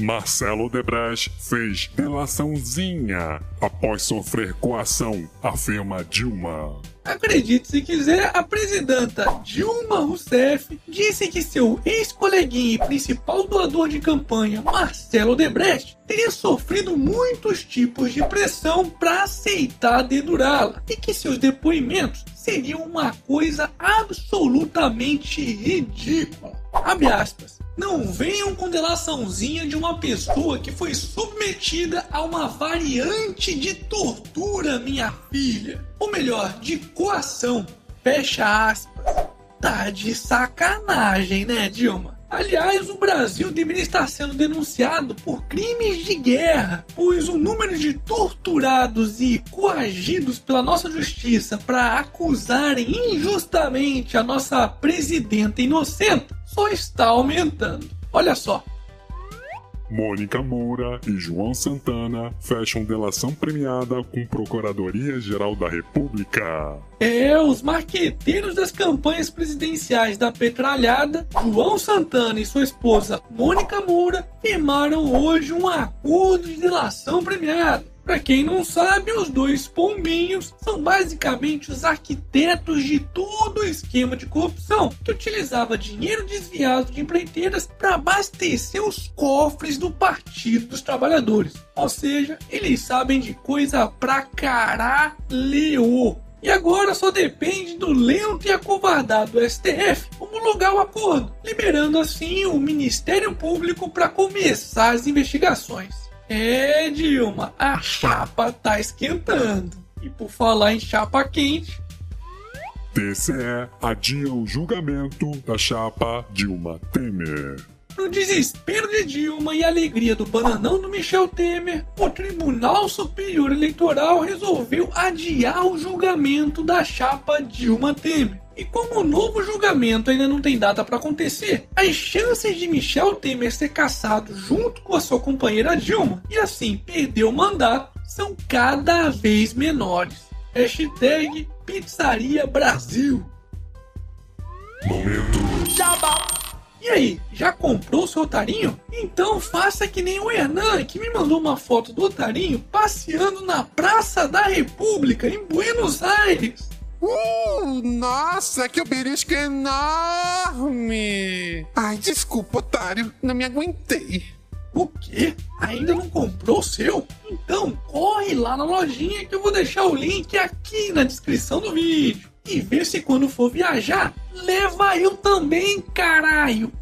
Marcelo Debrecht fez delaçãozinha após sofrer coação, afirma Dilma. Acredite se quiser, a presidenta Dilma Rousseff disse que seu ex-coleguinha e principal doador de campanha, Marcelo Debrecht, teria sofrido muitos tipos de pressão para aceitar dedurá-la e que seus depoimentos seriam uma coisa absolutamente ridícula. Abre aspas. Não venham com delaçãozinha de uma pessoa que foi submetida a uma variante de tortura, minha filha. Ou melhor, de coação. Fecha aspas. Tá de sacanagem, né, Dilma? Aliás, o Brasil deveria estar sendo denunciado por crimes de guerra, pois o número de torturados e coagidos pela nossa justiça para acusarem injustamente a nossa presidenta inocente só está aumentando. Olha só. Mônica Moura e João Santana fecham delação premiada com Procuradoria-Geral da República. É, os marqueteiros das campanhas presidenciais da Petralhada, João Santana e sua esposa Mônica Moura, firmaram hoje um acordo de delação premiada. Para quem não sabe, os dois pombinhos são basicamente os arquitetos de todo o esquema de corrupção que utilizava dinheiro desviado de empreiteiras para abastecer os cofres do Partido dos Trabalhadores. Ou seja, eles sabem de coisa pra caralho. E agora só depende do lento e acovardado STF homologar o acordo, liberando assim o Ministério Público para começar as investigações. É, Dilma, a chapa tá esquentando. E por falar em chapa quente. TCE adia o julgamento da chapa Dilma Temer. No desespero de Dilma e alegria do bananão do Michel Temer, o Tribunal Superior Eleitoral resolveu adiar o julgamento da chapa Dilma Temer. E como o novo julgamento ainda não tem data para acontecer, as chances de Michel Temer ser caçado junto com a sua companheira Dilma e assim perder o mandato são cada vez menores. Hashtag Pizzaria Brasil. Momento. Jabá. E aí, já comprou seu otarinho? Então faça que nem o Hernan, que me mandou uma foto do otarinho passeando na Praça da República, em Buenos Aires. Uh, nossa, que obelisco enorme! Ai, desculpa, otário, não me aguentei. O quê? Ainda não comprou o seu? Então corre lá na lojinha que eu vou deixar o link aqui na descrição do vídeo. E vê se quando for viajar, leva eu também, caralho!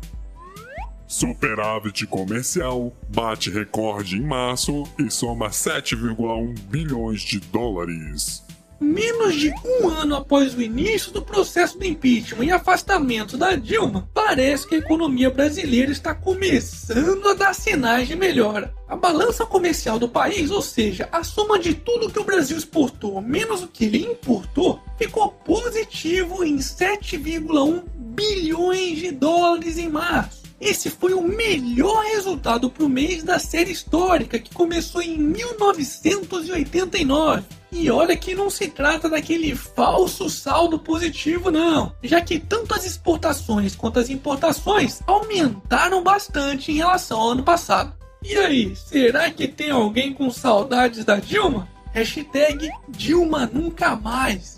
Superávit comercial bate recorde em março e soma 7,1 bilhões de dólares. Menos de um ano após o início do processo de impeachment e afastamento da Dilma, parece que a economia brasileira está começando a dar sinais de melhora. A balança comercial do país, ou seja, a soma de tudo que o Brasil exportou menos o que ele importou, ficou positivo em 7,1 bilhões de dólares em março. Esse foi o melhor resultado para o mês da série histórica que começou em 1989. E olha que não se trata daquele falso saldo positivo, não, já que tanto as exportações quanto as importações aumentaram bastante em relação ao ano passado. E aí, será que tem alguém com saudades da Dilma? Hashtag Dilma nunca mais.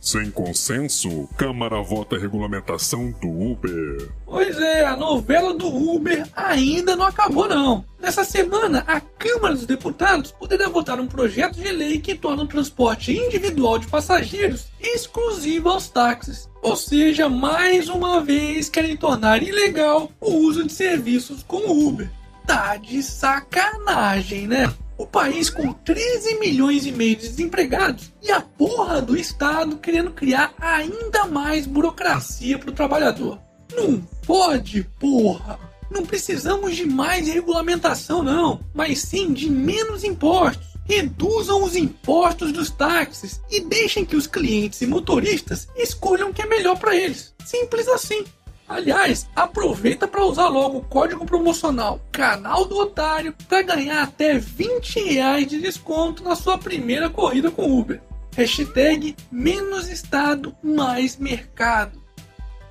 Sem consenso, Câmara vota regulamentação do Uber. Pois é, a novela do Uber ainda não acabou não. Nessa semana, a Câmara dos Deputados poderá votar um projeto de lei que torna o transporte individual de passageiros exclusivo aos táxis. Ou seja, mais uma vez querem tornar ilegal o uso de serviços como Uber. Tá de sacanagem, né? O país com 13 milhões e meio de desempregados e a porra do Estado querendo criar ainda mais burocracia para o trabalhador. Não pode, porra! Não precisamos de mais regulamentação, não, mas sim de menos impostos. Reduzam os impostos dos táxis e deixem que os clientes e motoristas escolham o que é melhor para eles. Simples assim. Aliás, aproveita para usar logo o código promocional Canal do Otário para ganhar até 20 reais de desconto na sua primeira corrida com Uber. Hashtag menos estado, mais mercado.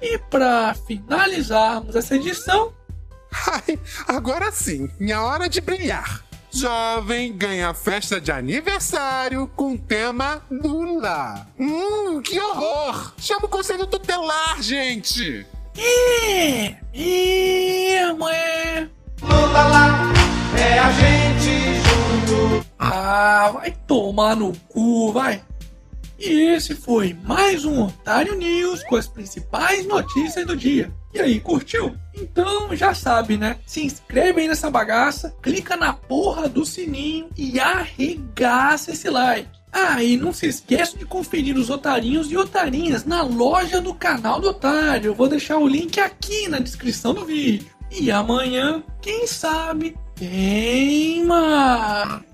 E para finalizarmos essa edição, Ai, agora sim, minha hora de brilhar. Jovem ganha festa de aniversário com tema Lula. Hum, que horror! Chama o conselho tutelar, gente! É, é, mãe. Lula lá, é a gente junto. Ah, vai tomar no cu, vai. E esse foi mais um Otário News com as principais notícias do dia. E aí, curtiu? Então já sabe, né? Se inscreve aí nessa bagaça, clica na porra do sininho e arregaça esse like. Ah, e não se esqueça de conferir os otarinhos e otarinhas na loja do canal do Otário. Eu vou deixar o link aqui na descrição do vídeo. E amanhã, quem sabe, tem mais.